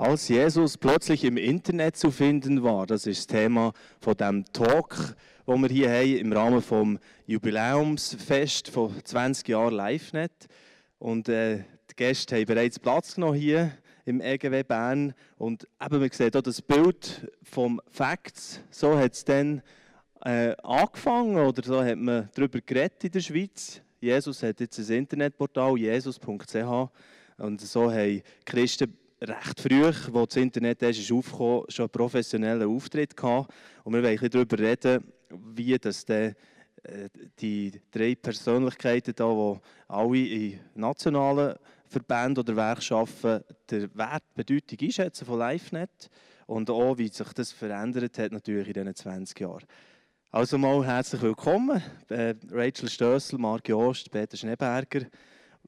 Als Jesus plötzlich im Internet zu finden war, das ist das Thema von dem Talk, wo wir hier haben im Rahmen vom Jubiläumsfest von 20 Jahren LiveNet. Und äh, die Gäste haben bereits Platz genommen hier im EGW Bern. Und eben, man sieht hier das Bild vom Facts. So hat es dann äh, angefangen oder so hat man darüber geredet in der Schweiz. Jesus hat jetzt ein Internetportal, jesus.ch. Und so haben Christen recht früh, als das Internet ist aufgekommen, schon einen professionellen Auftritt gehabt. Und wir wollen darüber reden, wie das der, äh, die drei Persönlichkeiten, da, die alle in nationalen Verbänden oder Werkschaften den Wert, die Bedeutung einschätzen von LiveNet und auch, wie sich das verändert hat natürlich in diesen 20 Jahren. Also mal herzlich willkommen, äh, Rachel Stössel, Marc Jost, Peter Schneeberger.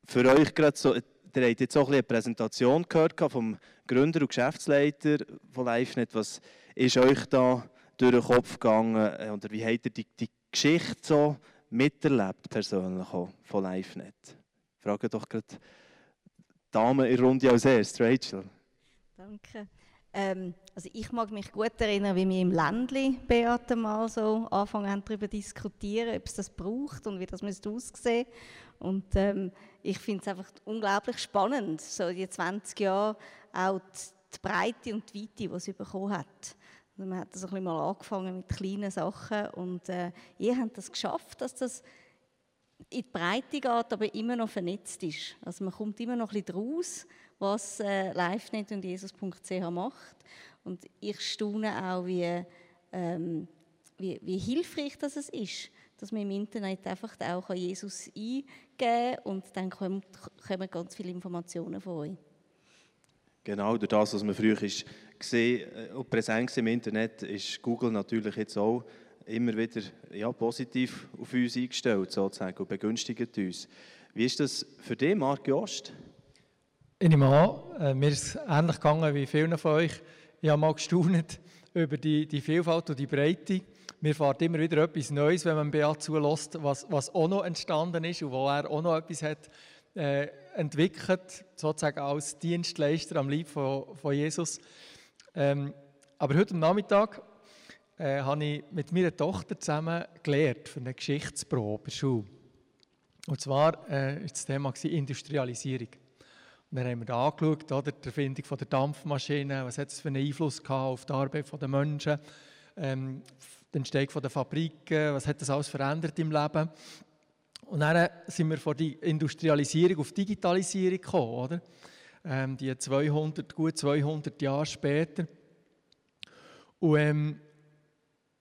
Für euch gerade so ihr habt jetzt auch eine Präsentation gehört vom Gründer und Geschäftsleiter von LiveNet. Was ist euch da durch den Kopf gegangen äh, oder wie habt ihr die, die Geschichte so miterlebt, persönlich auch, von LiveNet? Frage doch gerade die Dame in Runde als erstes, Rachel. Danke. Ähm, also ich mag mich gut erinnern, wie wir im Ländli Beate mal so anfangen darüber diskutieren, ob es das braucht und wie das müsste aussehen. Und ähm, ich finde es einfach unglaublich spannend, so die 20 Jahre auch die, Breite und die Weite, die es bekommen hat. Also man hat das ein bisschen mal angefangen mit kleinen Sachen und äh, ihr habt das geschafft, dass das in die Breite geht, aber immer noch vernetzt ist. Also man kommt immer noch ein bisschen raus, was äh, LiveNet und Jesus.ch macht. Und ich staune auch, wie, ähm, wie, wie hilfreich das ist dass man im Internet einfach auch Jesus eingeben kann und dann kommen, kommen ganz viele Informationen von euch. Genau, durch das, was man früher gesehen äh, und präsent im Internet, ist Google natürlich jetzt auch immer wieder ja, positiv auf uns eingestellt sozusagen und begünstigt uns. Wie ist das für dich, Marc Jost? Ich nehme an, äh, mir ist es ähnlich gegangen wie vielen von euch. Ich habe mal gestaunt über die, die Vielfalt und die Breite mir fährt immer wieder etwas Neues, wenn man Beat zulässt, was, was auch noch entstanden ist und wo er auch noch etwas hat äh, entwickelt, sozusagen als Dienstleister am Lieb von, von Jesus. Ähm, aber heute Nachmittag äh, habe ich mit meiner Tochter zusammen gelernt für eine Geschichtsprobe Schule. Und zwar äh, ist das Thema Industrialisierung. Dann haben wir da angeschaut, oder, die Erfindung der Dampfmaschine, was hat es für einen Einfluss gehabt auf die Arbeit der Menschen, ähm, die Entstehung der Fabriken, was hat das alles verändert im Leben. Und dann sind wir von der Industrialisierung auf Digitalisierung gekommen, oder? Ähm, die 200, gut 200 Jahre später. Und ähm,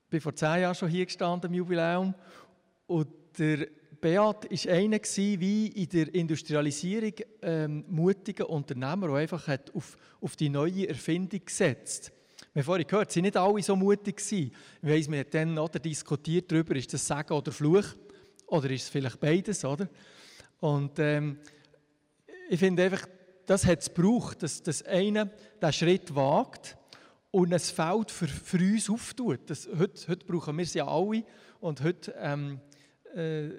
ich bin vor zehn Jahren schon hier gestanden im Jubiläum und der Beat war einer wie in der Industrialisierung ähm, mutiger Unternehmer, der einfach hat auf, auf die neue Erfindung gesetzt hat. Wir haben vorhin gehört, sie waren nicht alle so mutig. Gewesen. Ich weiss, wir haben dann oder diskutiert darüber, ist das Segen oder Fluch? Oder ist es vielleicht beides, oder? Und ähm, ich finde einfach, das hat es gebraucht, dass, dass einer diesen Schritt wagt und ein Feld für, für uns auftut. Das, heute, heute brauchen wir es ja alle und heute ähm, äh,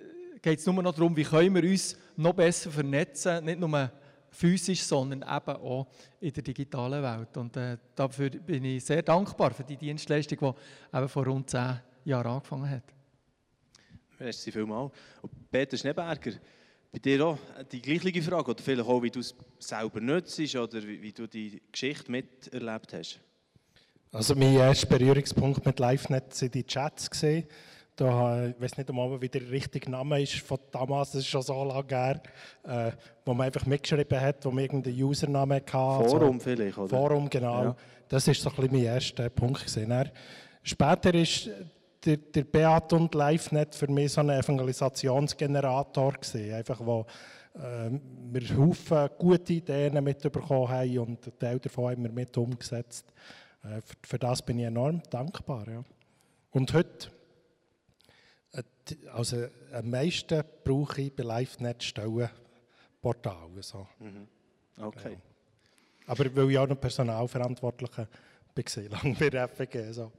geht es nur noch darum, wie können wir uns noch besser vernetzen, nicht nur physisch, sondern eben auch in der digitalen Welt. Und äh, dafür bin ich sehr dankbar für die Dienstleistung, die eben vor rund zehn Jahren angefangen hat. Merci vielmals. Und Peter Schneeberger, bei dir auch die gleiche Frage, oder vielleicht auch, wie du es selber nutzt oder wie, wie, du die Geschichte miterlebt hast? Also mein erster Berührungspunkt mit LiveNet sind die Chats gesehen. Da, ich weiß nicht einmal, wie der richtige Name ist von damals, das ist schon so lange her, äh, wo man einfach mitgeschrieben hat, wo man irgendeinen Username hatte. Forum so. vielleicht, oder? Forum, genau. Ja. Das ist so ein bisschen mein erster Punkt. Gewesen. später ist der, der Beat und LiveNet für mich so ein Evangelisationsgenerator gewesen, einfach wo äh, wir Haufen gute Ideen mitbekommen haben und einen Teil davon haben wir mit umgesetzt. Äh, für, für, das bin ich enorm dankbar. Ja. Und heute also am meisten brauche ich bei LiveNet Stellenportale. So. Mhm. Okay. Ja. Aber weil ich auch noch Personalverantwortlicher bin, lange bei FG. So.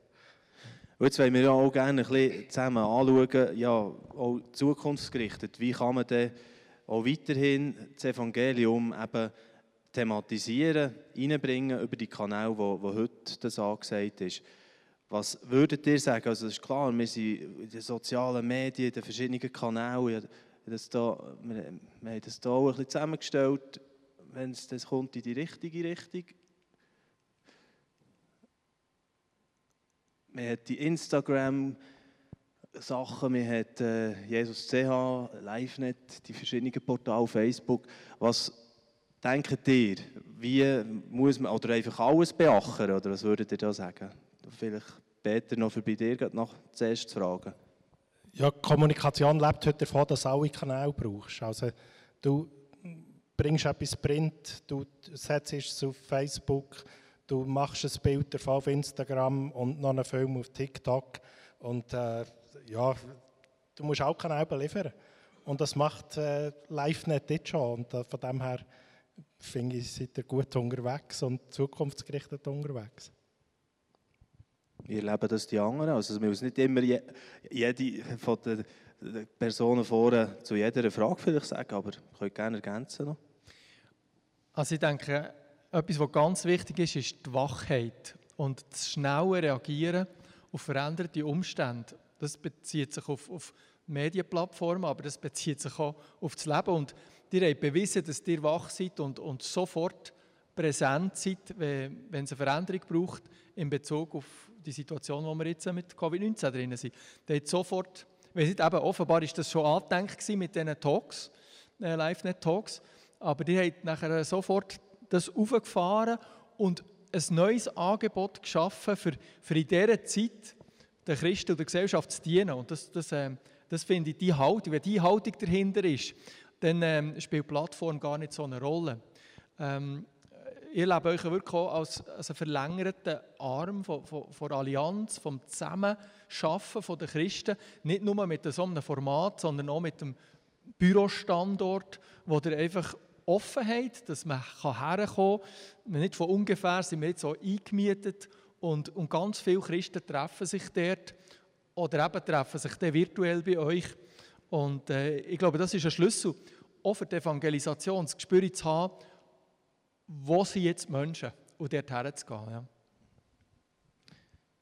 Und jetzt wollen wir ja auch gerne ein bisschen zusammen anschauen, ja, auch zukunftsgerichtet, wie kann man denn auch weiterhin das Evangelium eben thematisieren, reinbringen über die Kanäle, wo, wo heute das angesagt ist. Was würdet ihr sagen? Also es ist klar, wir sind in den sozialen Medien, in den verschiedenen Kanälen, wir, wir haben das hier auch ein bisschen zusammengestellt, wenn es das kommt in die richtige Richtung. Man hat die Instagram Sachen, man hat äh, Jesus CH, LiveNet, die verschiedenen Portale, Facebook. Was denkt ihr, wie muss man, oder einfach alles beachten, oder was würdet ihr da sagen? Vielleicht Peter noch für bei dir noch zuerst zu fragen. Ja, Kommunikation lebt heute davon, dass du alle Kanäle brauchst. Also du bringst etwas Print, du setzt es auf Facebook, du machst ein Bild davon auf Instagram und noch einen Film auf TikTok und äh, ja, du musst auch Kanäle liefern. Und das macht äh, LiveNet jetzt schon und äh, von dem her finde ich, seid ihr gut unterwegs und zukunftsgerichtet unterwegs. Wie erleben das die anderen? Also, man muss nicht immer je, jede von den Personen vorne zu jeder Frage vielleicht sagen, aber ich könnte gerne ergänzen noch. Also ich denke, etwas, was ganz wichtig ist, ist die Wachheit und das schnelle Reagieren auf veränderte Umstände. Das bezieht sich auf, auf Medienplattformen, aber das bezieht sich auch auf das Leben. Und ihr habt bewiesen, dass ihr wach seid und, und sofort präsent seid, wenn, wenn es eine Veränderung braucht in Bezug auf die Situation, wo wir jetzt mit Covid-19 drin sind. Der hat sofort, weil eben, offenbar ist das schon angedenkt mit diesen Talks, äh, LiveNet-Talks, aber die haben nachher sofort das aufgefahren und ein neues Angebot geschaffen, für, für in dieser Zeit den Christen und der Gesellschaft zu dienen. Und das, das, äh, das finde ich die Haltung, wenn die Haltung dahinter ist, dann ähm, spielt Plattform gar nicht so eine Rolle. Ähm, ihr lebt euch wirklich auch als, als einen verlängerten Arm von, von, von Allianz, vom Zusammenschaffen der Christen, nicht nur mit so einem Format, sondern auch mit dem Bürostandort, wo ihr einfach Offenheit, dass man herkommen kann. Nicht von ungefähr sind wir jetzt so eingemietet und, und ganz viele Christen treffen sich dort oder eben treffen sich dann virtuell bei euch. Und äh, ich glaube, das ist ein Schlüssel, auch für die Evangelisation, das Gespür zu haben, wo sind jetzt Menschen und dort herzugehen. Ja.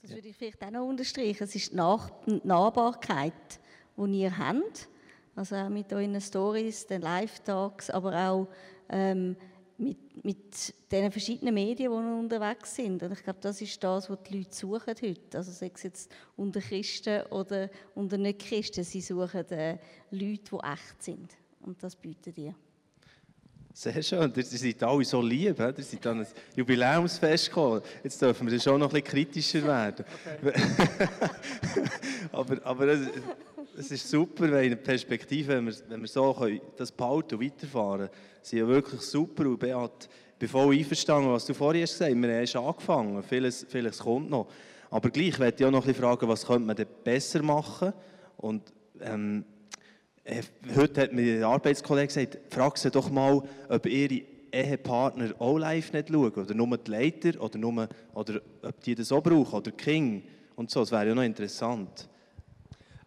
Das würde ich vielleicht auch noch unterstreichen. Es ist die, Nahbarkeit, die ihr habt. Also auch mit euren Stories, den Live-Talks, aber auch ähm, mit, mit den verschiedenen Medien, die unterwegs sind. Und ich glaube, das ist das, was die Leute suchen heute. Also sei es jetzt unter Christen oder unter Nicht-Christen, sie suchen äh, Leute, die echt sind. Und das bietet ihr. Sehr schön, ihr seid alle so lieb, ihr seid an ein Jubiläumsfest gekommen. Jetzt dürfen wir schon noch ein bisschen kritischer werden. Okay. aber aber es, es, ist super, wenn in Perspektive, wenn wir, wenn wir so können, das behalten und weiterfahren können. Sie sind ja wirklich super und Beat, ich bin voll einverstanden, was du vorhin hast gesagt hast. Wir haben erst angefangen, vieles, vieles kommt noch. Aber gleich werde ich auch noch ein bisschen fragen, was könnte man denn besser machen? Und ähm, äh, heute hat mir ein Arbeitskollege gesagt, frag sie doch mal, ob ihre Ehepartner auch live nicht schauen, oder nur die Leiter, oder, nur, oder ob die das auch brauchen, oder King und so. Das wäre ja noch interessant.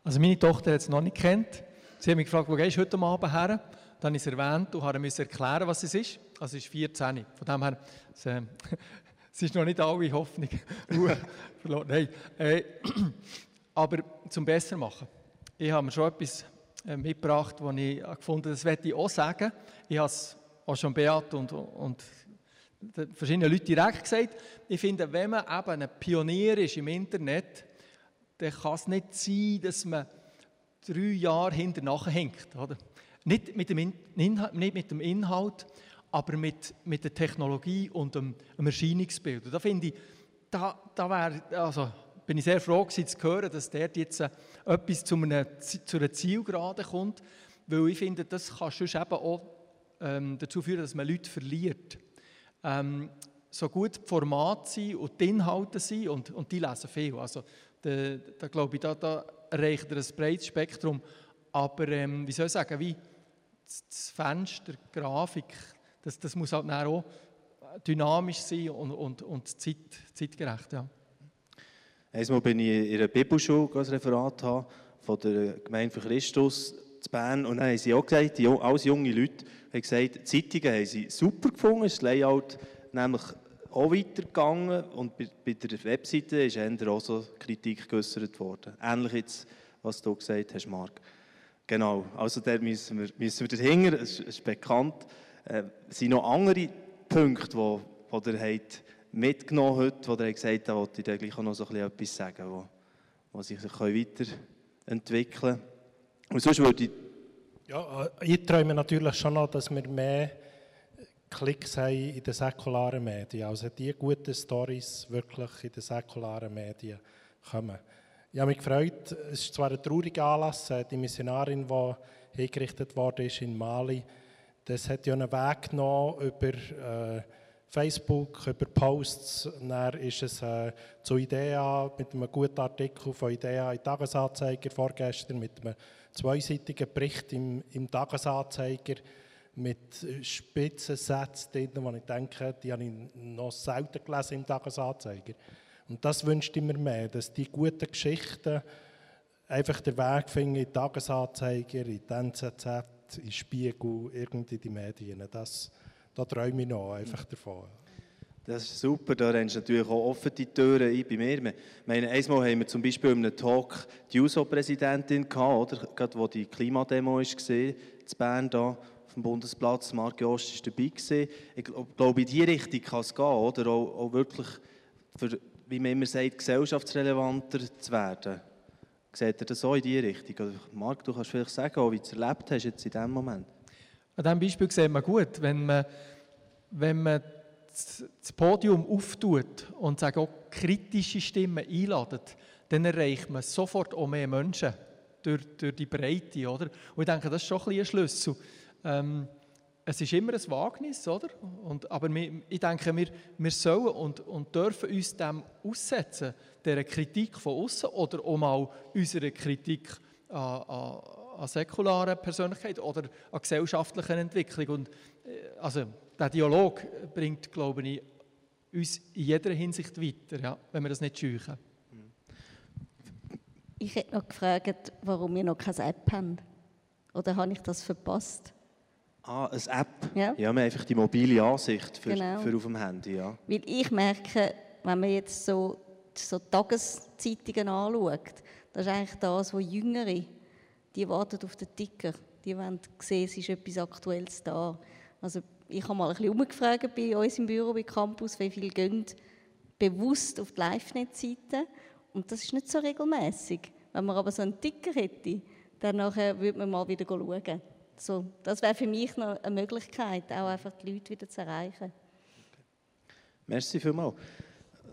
Also meine Tochter hat es noch nicht kennt. Sie hat mich gefragt, wo gehst du heute Abend her? Dann habe ich es erwähnt und mir erklären, was es ist. Also es ist 14. Von dem her, es, äh, es ist noch nicht alle Hoffnung verloren. Nein. Äh, aber zum Besser machen. Ich habe mir schon etwas äh, mitgebracht, wo ich gefunden habe, das werde ich auch sagen. Ich habe es auch schon Beat und, und verschiedene Leute direkt gesagt. Ich finde, wenn man eben ein Pionier ist im Internet, dann kann es nicht sein, dass man drei Jahre hinterher hängt. Oder? Nicht, mit dem Inhalt, nicht mit dem Inhalt, aber mit, mit der Technologie und dem, dem Erscheinungsbild. Und da finde ich, da, da wäre, also bin ich sehr froh gewesen, zu hören, dass dort jetzt äh, etwas zu einer, zu einer Zielgerade kommt, weil ich finde, das kann schon eben auch ähm, dazu führen, dass man Leute verliert. Ähm, so gut die Formate und die Inhalte sind und, und die lesen viel. Also da, da glaube ich, da, da erreicht er ein breites Spektrum. Aber ähm, wie soll ich sagen, wie das Fenster, die Grafik, das, das muss halt auch dynamisch sein und, und, und zeit, zeitgerecht. Ja. Einmal bin ich in einer Bibelschule ein Referat haben, von der Gemeinde für Christus zu Bern und dann haben sie auch gesagt, die, alles junge Leute, haben gesagt, die Zeitungen haben sie super gefunden, das Layout nämlich auch weitergegangen und bei, bei der Webseite ist eher auch so Kritik geäußert worden. Ähnlich jetzt, was du gesagt hast, Marc. Genau, also da müssen wir, müssen wir dahinter, es ist bekannt, äh, sind noch andere Punkte, die, die ihr habt mitgenommen heute, wo ihr gesagt habt, da wollte ich dir gleich noch so etwas sagen, wo, wo sich weiterentwickeln können. Und sonst würde ich... Ja, äh, ich träume natürlich schon noch, dass wir mehr Klicks haben in den säkularen Medien. Also die guten Stories wirklich in den säkularen Medien kommen. Ich habe mich gefreut, es ist zwar ein trauriger Anlass, äh, die Missionarin, die hingerichtet worden ist in Mali, das hat ja einen Weg genommen über äh, Facebook, über Posts. Dann ist es äh, zu IDEA mit einem guten Artikel von IDEA im Tagesanzeiger vorgestern, mit einem zweiseitigen Bericht im, im Tagesanzeiger mit spitzen Sätzen drin, wo ich denke, die habe ich noch selten gelesen im Tagesanzeiger. Und das wünscht immer mehr, dass die guten Geschichten einfach den Weg finden in Tagesanzeiger, in die NZZ, in Spiegel, irgendwie die Medien. Das, da träume ich noch einfach davon. Das ist super, da rennst du natürlich auch offen die Türen ein bei mir. Ich meine, einmal haben wir zum Beispiel in einem Talk die USO-Präsidentin gehabt, oder? Gerade wo die Klimademo war, in Bern da auf dem Bundesplatz. Marc Jost war dabei. Ich glaube, in diese Richtung kann es gehen, oder? Auch, auch wirklich, für, wie man immer sagt, gesellschaftsrelevanter zu werden. Seht ihr das auch in diese Richtung? Marc, du kannst vielleicht sagen, wie du es erlebt hast jetzt in diesem Moment. An diesem Beispiel sieht man gut, wenn man, wenn man das Podium auftut und sagt, auch kritische Stimmen einladet, dann erreicht man sofort auch mehr Menschen durch, durch die Breite. Oder? Und ich denke, das ist schon ein, ein Schlüssel. Ähm, es ist immer ein Wagnis, oder? Und, aber wir, ich denke, wir, wir sollen und, und dürfen uns dem aussetzen, dieser Kritik von außen oder auch mal unserer Kritik an, an, an säkularen Persönlichkeit oder an gesellschaftlichen Entwicklung. Und, äh, also, der Dialog bringt, glaube ich, uns in jeder Hinsicht weiter, ja, wenn wir das nicht scheuchen. Ich hätte noch gefragt, warum wir noch keine App haben. Oder habe ich das verpasst? Ah, eine App? Ja. ja, wir haben einfach die mobile Ansicht für, genau. für auf dem Handy, ja. Weil ich merke, wenn man jetzt so, so Tageszeitungen anschaut, das ist eigentlich das, was Jüngere, die warten auf den Ticker. Die wollen sehen, es ist etwas Aktuelles da. Also ich habe mal ein bisschen umgefragt bei uns im Büro, bei Campus, wie viele gehen bewusst auf die Live-Net-Seite. Und das ist nicht so regelmäßig. Wenn man aber so einen Ticker hätte, dann würde man mal wieder schauen. So, das wäre für mich noch eine Möglichkeit, auch einfach die Leute wieder zu erreichen. Merci vielmals.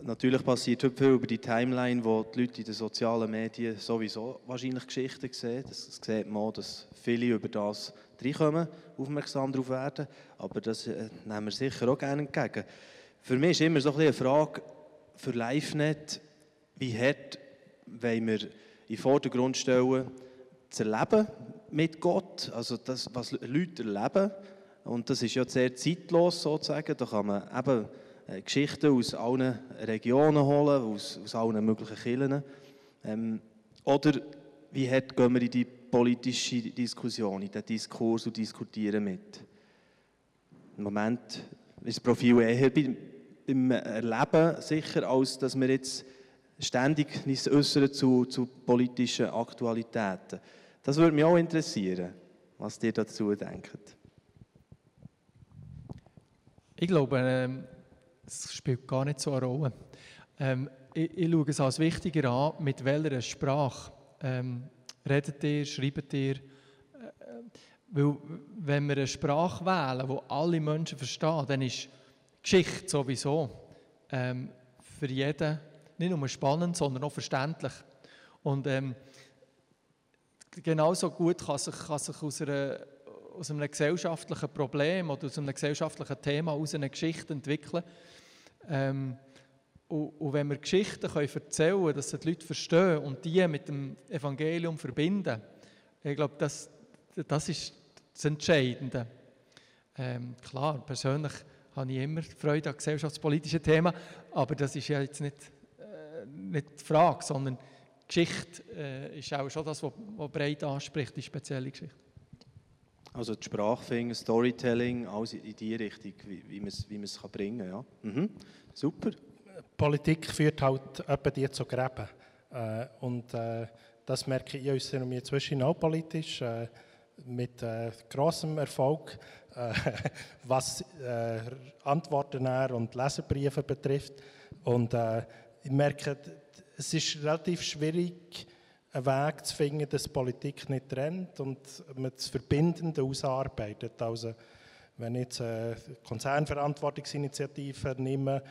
Natürlich passiert heute viel über die Timeline, wo die Leute in den sozialen Medien sowieso wahrscheinlich Geschichten sehen. Das sieht man auch, dass viele über das reinkommen, aufmerksam darauf werden. Aber das äh, nehmen wir sicher auch gerne entgegen. Für mich ist immer so ein eine Frage für LiveNet, wie hart wollen wir in den Vordergrund stellen, zu erleben mit Gott, also das, was Leute erleben. Und das ist ja sehr zeitlos sozusagen. Da kann man eben Geschichten aus allen Regionen holen, aus, aus allen möglichen Kirchen. Ähm, oder wie hart gehen wir in die politische Diskussion, in den Diskurs und diskutieren mit? Im Moment ist das Profil eher beim Erleben sicher, als dass wir jetzt ständig uns äußern zu, zu politischen Aktualitäten. Das würde mich auch interessieren, was ihr dazu denkt. Ich glaube, es spielt gar nicht so eine Rolle. Ähm, ich, ich, schaue es als wichtiger an, mit welcher Sprache ähm, redet ihr, schreibt ihr. Äh, weil, wenn wir eine Sprache wählen, die alle Menschen verstehen, dann ist Geschichte sowieso ähm, für jeden nicht nur spannend, sondern auch verständlich. Und ähm, genauso gut kann sich, kann sich aus, einer, aus einem gesellschaftlichen Problem oder aus einem gesellschaftlichen Thema aus einer Geschichte entwickeln. Ähm, und, und, wenn wir Geschichten können erzählen können, dass die Leute verstehen und die mit dem Evangelium verbinden, ich glaube, das, das ist das Entscheidende. Ähm, klar, persönlich habe ich immer Freude an gesellschaftspolitischen Themen, aber das ist ja jetzt nicht, äh, nicht die Frage, sondern Geschichte äh, ist auch schon das, was breit anspricht, die spezielle Geschichte. Also die Sprachfinger, Storytelling, alles in die Richtung, wie, wie man es wie bringen kann. Ja. Mhm. Super. Politik führt halt etwa die zu Gräben. Äh, und äh, das merke ich in unserer inzwischen auch politisch, äh, mit äh, großem Erfolg, äh, was äh, Antworten und Leserbriefe betrifft. Und ich merke, es ist relativ schwierig, einen Weg zu finden, dass Politik nicht trennt und man das Verbindende ausarbeitet. Also, wenn ich jetzt eine Konzernverantwortungsinitiative nehme,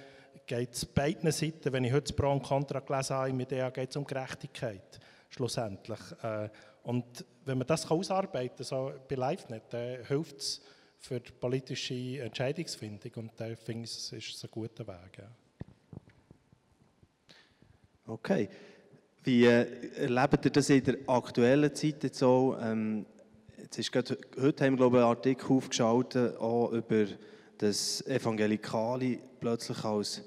geht es beiden Seiten, wenn ich heute das Pro und Contra gelesen habe, mit der geht es um Gerechtigkeit, schlussendlich. Äh, und wenn man das ausarbeiten kann, so bei LiveNet, dann hilft es für die politische Entscheidungsfindung und da finde ich, es ist ein guter Weg. Ja. Okay. Wie äh, erlebt ihr das in der aktuellen Zeit jetzt so? Ähm, jetzt ist gerade, heute haben wir glaube ich, einen Artikel aufgeschaltet auch über das Evangelikale plötzlich als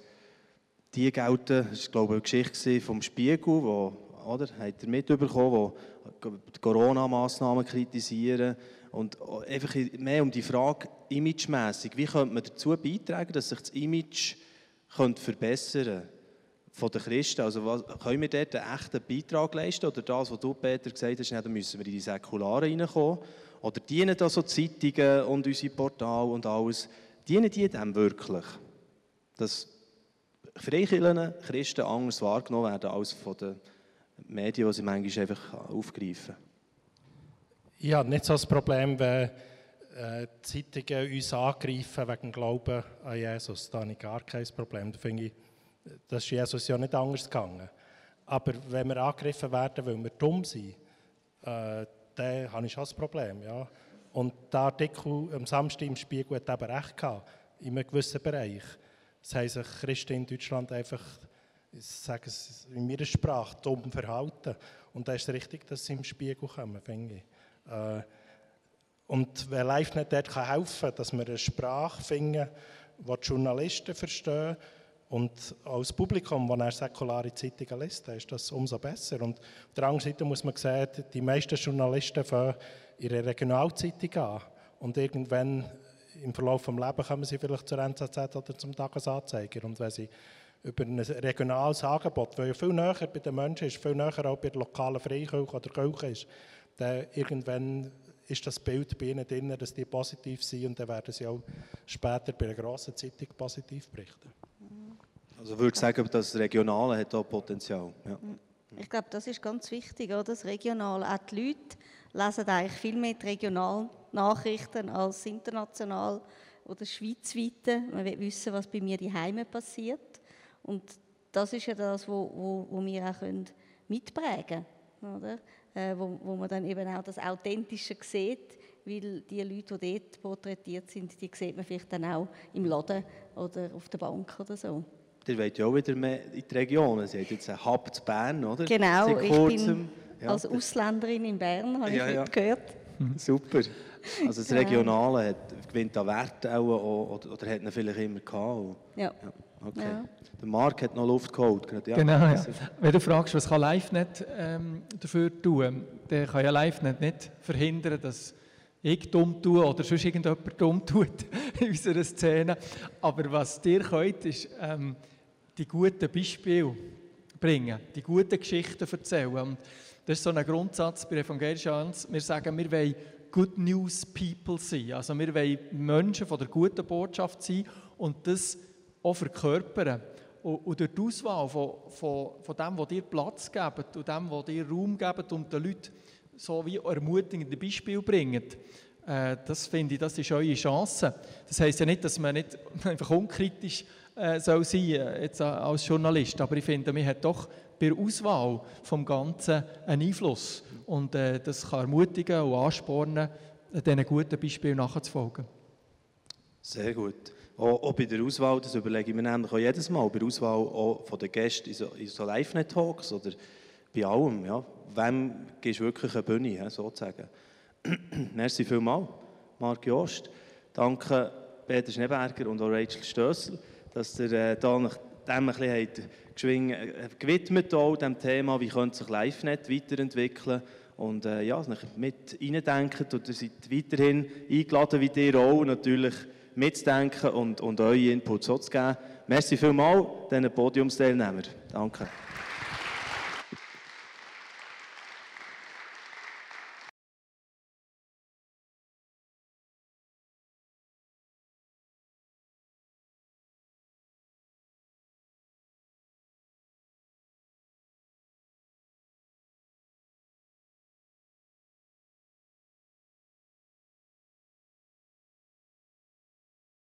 die gelten. Das war glaube ich eine Geschichte vom Spiegel, wo, oder, habt ihr mitbekommen, wo die Corona-Massnahmen kritisieren und einfach mehr um die Frage imagemässig, wie könnte man dazu beitragen, dass sich das Image könnte verbessern könnte? Von den Christen. Also was, können wir dort einen echten Beitrag leisten? Oder das, was du, Peter, gesagt hast, dann müssen wir in die Säkularen reinkommen? Oder dienen da so Zeitungen und unsere Portale und alles, dienen die dem wirklich? Dass Freikirchen, Christen anders wahrgenommen werden als von den Medien, die sie manchmal einfach aufgreifen? Ich habe nicht so das Problem, wenn äh, Zeitungen uns angreifen wegen Glauben an Jesus. Da habe ich gar kein Problem. Da finde ich, das ist Jesus ja nicht anders gegangen. Aber wenn wir angegriffen werden, weil wir dumm sind, äh, dann habe ich schon ein Problem. Ja. Und der Artikel am Samstag im Spiegel hat eben recht gehabt, in einem gewissen Bereich. Das sich Christen in Deutschland einfach, ich sage es in meiner Sprache, dumm verhalten. Und da ist es richtig, dass sie im Spiegel kommen, finde ich. Äh, und wer live nicht dort kann helfen kann, dass wir eine Sprache finden, die die Journalisten verstehen, und als Publikum, das er säkulare Zeitungen liest, ist das umso besser. Und auf der anderen Seite muss man sehen, die meisten Journalisten fangen ihre Regionalzeitung an. Und irgendwann im Verlauf des Lebens kommen sie vielleicht zur NZZ oder zum Tagesanzeiger. Und wenn sie über ein regionales Angebot, das ja viel näher bei den Menschen ist, viel näher auch bei der lokalen Freikirche oder Kirche ist, dann irgendwann ist das Bild bei ihnen drin, dass die positiv sind und dann werden sie auch später bei einer grossen Zeitung positiv berichten. Also würde ich sagen, das Regionale hat auch Potenzial. Ja. Ich glaube, das ist ganz wichtig, oder? das Regionale. Auch die Leute lesen eigentlich viel mehr die regionalen Nachrichten als international oder schweizweite. Man will wissen, was bei mir die Heime passiert. Und das ist ja das, wo, wo, wo wir auch können mitprägen können. Oder? Äh, wo, wo man dann eben auch das Authentische sieht, weil die Leute, die dort porträtiert sind, die sieht man vielleicht dann auch im Laden oder auf der Bank oder so. Ihr wollt ja auch wieder mehr in die Regionen. Sie hat jetzt einen Hub zu Bern, oder? Genau, ich bin ja, als Ausländerin in Bern, habe ja, ich ja. gehört. Super. Also das Regionale hat, gewinnt an Wert auch, oder, oder hat ihn vielleicht immer gehabt? Ja. ja. Okay. Ja. Der Marc hat noch Luft geholt. Ja, genau, ja. Wenn du fragst, was kann LiveNet ähm, dafür tun, dann kann ja LiveNet nicht verhindern, dass ich dumm tue oder sonst irgendjemand dumm tut in unserer Szene. Aber was dir könnt, ist... Ähm, die guten Beispiele bringen, die guten Geschichten erzählen. Und das ist so ein Grundsatz bei Evangelischen Allianz. Wir sagen, wir wollen Good News People sein. Also wir wollen Menschen von der guten Botschaft sein und das auch verkörpern. Und, durch die Auswahl von, von, von dem, was dir Platz gibt und dem, was dir Raum gibt und den Leuten so wie ermutigende Beispiele bringen, äh, das finde ich, das ist eure Chance. Das heisst ja nicht, dass man nicht einfach unkritisch äh, soll sein äh, jetzt äh, als Journalist. Aber ich finde, man hat doch bei der Auswahl vom Ganzen einen Einfluss. Und äh, das kann ermutigen und anspornen, diesen guten Beispielen nachzufolgen. Sehr gut. Auch, auch, bei der Auswahl, das überlege ich mir nämlich auch jedes Mal, bei der Auswahl auch von den Gästen in so, so Live-Net-Talks oder bei allem. Ja. Wem gibst du wirklich eine Bühne, sozusagen? Merci vielmals, Marc Jost. Danke Peter Schneeberger und auch Rachel Stössel dass ihr äh, da nach dem ein bisschen äh, gewidmet auch dem Thema, wie könnte sich LiveNet weiterentwickeln und äh, ja, mit reindenken und ihr seid weiterhin eingeladen, wie ihr auch, natürlich mitzudenken und, und eure Inputs so zu geben. Merci vielmals diesen Podiumsteilnehmern. Danke.